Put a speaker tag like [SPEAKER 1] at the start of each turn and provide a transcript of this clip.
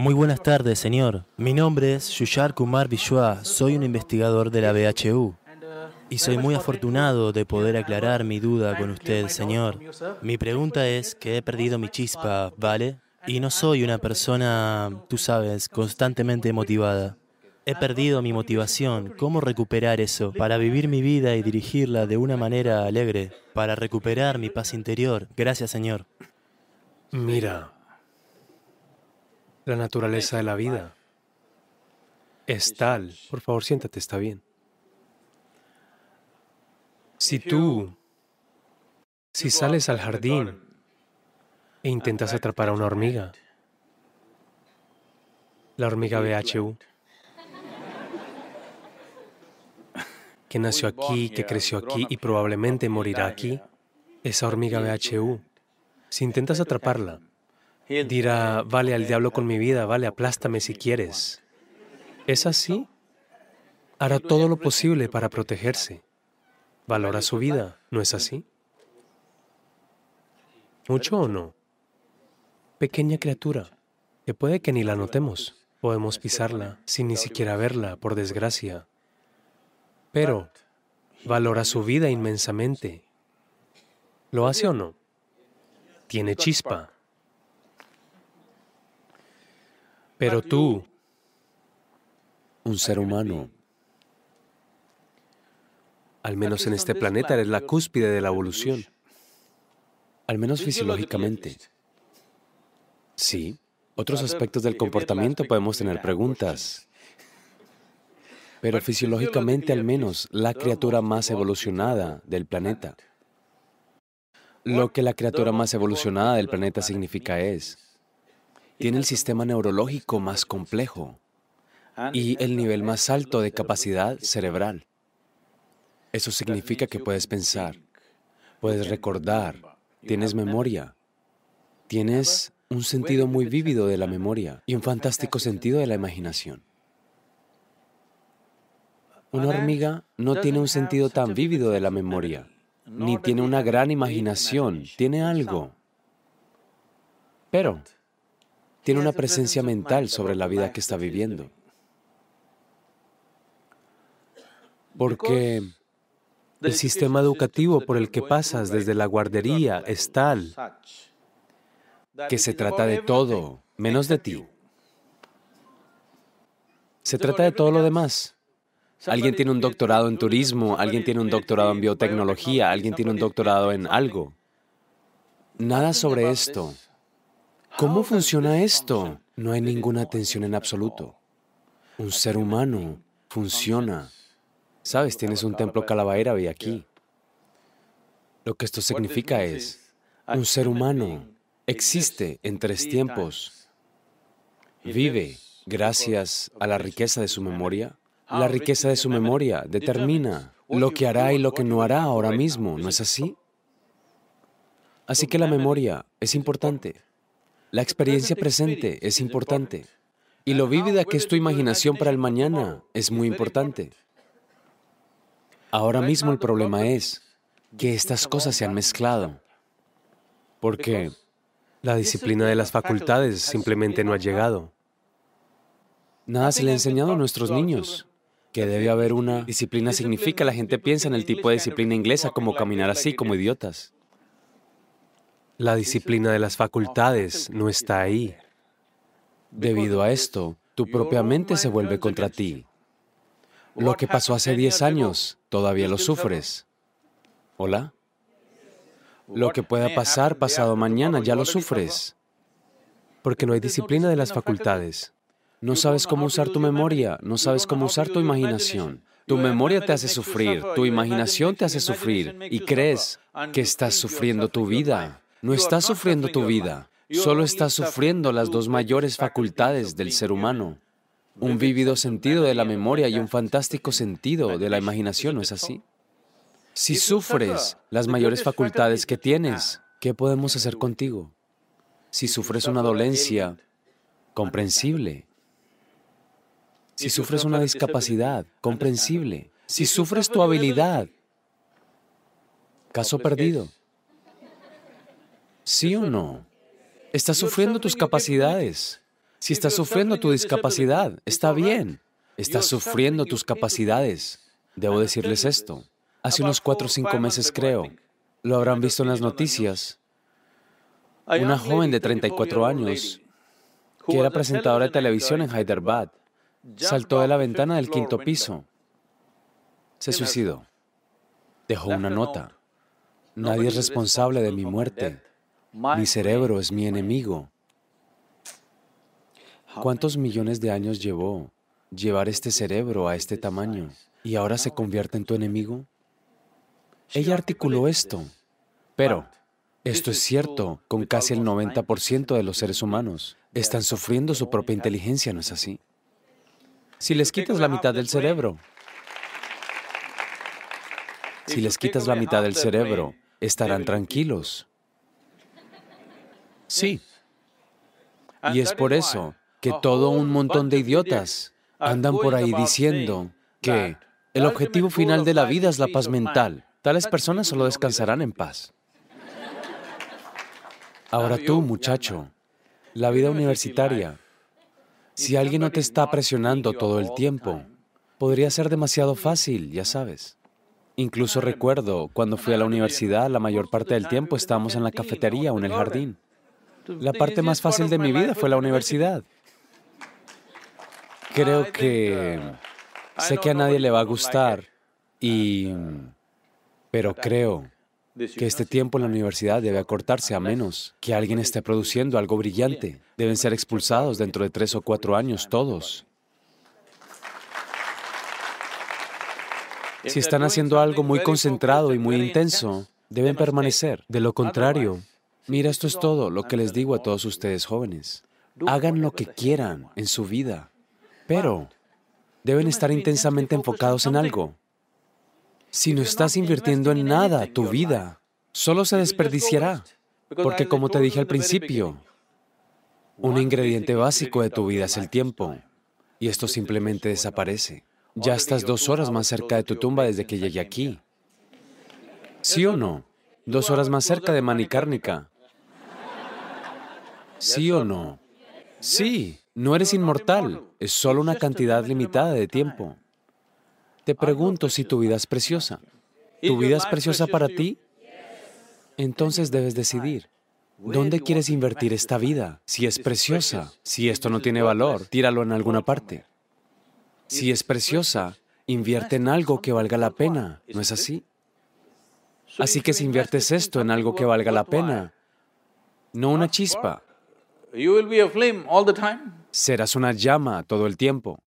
[SPEAKER 1] Muy buenas tardes, señor. Mi nombre es Yushar Kumar Vishwa. Soy un investigador de la BHU. Y soy muy afortunado de poder aclarar mi duda con usted, señor. Mi pregunta es que he perdido mi chispa, ¿vale? Y no soy una persona, tú sabes, constantemente motivada. He perdido mi motivación. ¿Cómo recuperar eso? Para vivir mi vida y dirigirla de una manera alegre. Para recuperar mi paz interior. Gracias, Señor.
[SPEAKER 2] Mira, la naturaleza de la vida es tal. Por favor, siéntate, está bien. Si tú, si sales al jardín e intentas atrapar a una hormiga, la hormiga BHU, que nació aquí, que creció aquí y probablemente morirá aquí, esa hormiga BHU, si intentas atraparla, dirá, vale al diablo con mi vida, vale, aplástame si quieres. ¿Es así? Hará todo lo posible para protegerse. Valora su vida, ¿no es así? ¿Mucho o no? Pequeña criatura, que puede que ni la notemos. Podemos pisarla sin ni siquiera verla, por desgracia. Pero valora su vida inmensamente. ¿Lo hace o no? Tiene chispa. Pero tú,
[SPEAKER 3] un ser humano,
[SPEAKER 2] al menos en este planeta, eres la cúspide de la evolución.
[SPEAKER 3] Al menos fisiológicamente. Sí, otros aspectos del comportamiento podemos tener preguntas. Pero fisiológicamente al menos, la criatura más evolucionada del planeta. Lo que la criatura más evolucionada del planeta significa es, tiene el sistema neurológico más complejo y el nivel más alto de capacidad cerebral. Eso significa que puedes pensar, puedes recordar, tienes memoria, tienes un sentido muy vívido de la memoria y un fantástico sentido de la imaginación. Una hormiga no tiene un sentido tan vívido de la memoria, ni tiene una gran imaginación, tiene algo, pero tiene una presencia mental sobre la vida que está viviendo. Porque el sistema educativo por el que pasas desde la guardería es tal que se trata de todo, menos de ti. Se trata de todo lo demás. Alguien tiene un doctorado en turismo, alguien tiene un doctorado en biotecnología, alguien tiene un doctorado en algo. Nada sobre esto. ¿Cómo funciona esto? No hay ninguna atención en absoluto. Un ser humano funciona. Sabes, tienes un templo Calabaeravi aquí. Lo que esto significa es, un ser humano existe en tres tiempos. Vive gracias a la riqueza de su memoria. La riqueza de su memoria determina lo que hará y lo que no hará ahora mismo, ¿no es así? Así que la memoria es importante. La experiencia presente es importante. Y lo vívida que es tu imaginación para el mañana es muy importante. Ahora mismo el problema es que estas cosas se han mezclado. Porque la disciplina de las facultades simplemente no ha llegado. Nada se le ha enseñado a nuestros niños. Que debe haber una disciplina significa, la gente piensa en el tipo de disciplina inglesa como caminar así, como idiotas. La disciplina de las facultades no está ahí. Debido a esto, tu propia mente se vuelve contra ti. Lo que pasó hace 10 años, todavía lo sufres. ¿Hola? Lo que pueda pasar pasado mañana, ya lo sufres. Porque no hay disciplina de las facultades. No sabes cómo usar tu memoria, no sabes cómo usar tu imaginación. Tu memoria te hace sufrir, tu imaginación te hace sufrir y crees que estás sufriendo tu vida. No estás sufriendo tu vida, solo estás sufriendo las dos mayores facultades del ser humano. Un vívido sentido de la memoria y un fantástico sentido de la imaginación, ¿no es así? Si sufres las mayores facultades que tienes, ¿qué podemos hacer contigo? Si sufres una dolencia comprensible, si sufres una discapacidad comprensible, si sufres tu habilidad, caso perdido. ¿Sí o no? Estás sufriendo tus capacidades. Si estás sufriendo tu discapacidad, está bien. Estás sufriendo tus capacidades. Debo decirles esto. Hace unos cuatro o cinco meses, creo, lo habrán visto en las noticias, una joven de 34 años, que era presentadora de televisión en Hyderabad, saltó de la ventana del quinto piso. Se suicidó. Dejó una nota. Nadie es responsable de mi muerte. Mi cerebro es mi enemigo. ¿Cuántos millones de años llevó llevar este cerebro a este tamaño y ahora se convierte en tu enemigo? Ella articuló esto, pero esto es cierto con casi el 90% de los seres humanos. Están sufriendo su propia inteligencia, ¿no es así? Si les quitas la mitad del cerebro, si les quitas la mitad del cerebro, estarán tranquilos. Sí. Y es por eso que todo un montón de idiotas andan por ahí diciendo que el objetivo final de la vida es la paz mental. Tales personas solo descansarán en paz. Ahora tú, muchacho, la vida universitaria, si alguien no te está presionando todo el tiempo, podría ser demasiado fácil, ya sabes. Incluso recuerdo, cuando fui a la universidad, la mayor parte del tiempo estábamos en la cafetería o en el jardín. La parte más fácil de mi vida fue la universidad. Creo que sé que a nadie le va a gustar y... Pero creo que este tiempo en la universidad debe acortarse a menos que alguien esté produciendo algo brillante. Deben ser expulsados dentro de tres o cuatro años todos. Si están haciendo algo muy concentrado y muy intenso, deben permanecer. De lo contrario, mira, esto es todo lo que les digo a todos ustedes jóvenes. Hagan lo que quieran en su vida, pero deben estar intensamente enfocados en algo. Si no estás invirtiendo en nada, tu vida solo se desperdiciará. Porque como te dije al principio, un ingrediente básico de tu vida es el tiempo. Y esto simplemente desaparece. Ya estás dos horas más cerca de tu tumba desde que llegué aquí. ¿Sí o no? Dos horas más cerca de Manicárnica. ¿Sí o no? Sí, no eres inmortal, es solo una cantidad limitada de tiempo. Te pregunto si tu vida es preciosa. ¿Tu vida es preciosa para ti? Entonces debes decidir. ¿Dónde quieres invertir esta vida? Si es preciosa, si esto no tiene valor, tíralo en alguna parte. Si es preciosa, invierte en algo que valga la pena, ¿no es así? Así que si inviertes esto en algo que valga la pena, no una chispa, serás una llama todo el tiempo.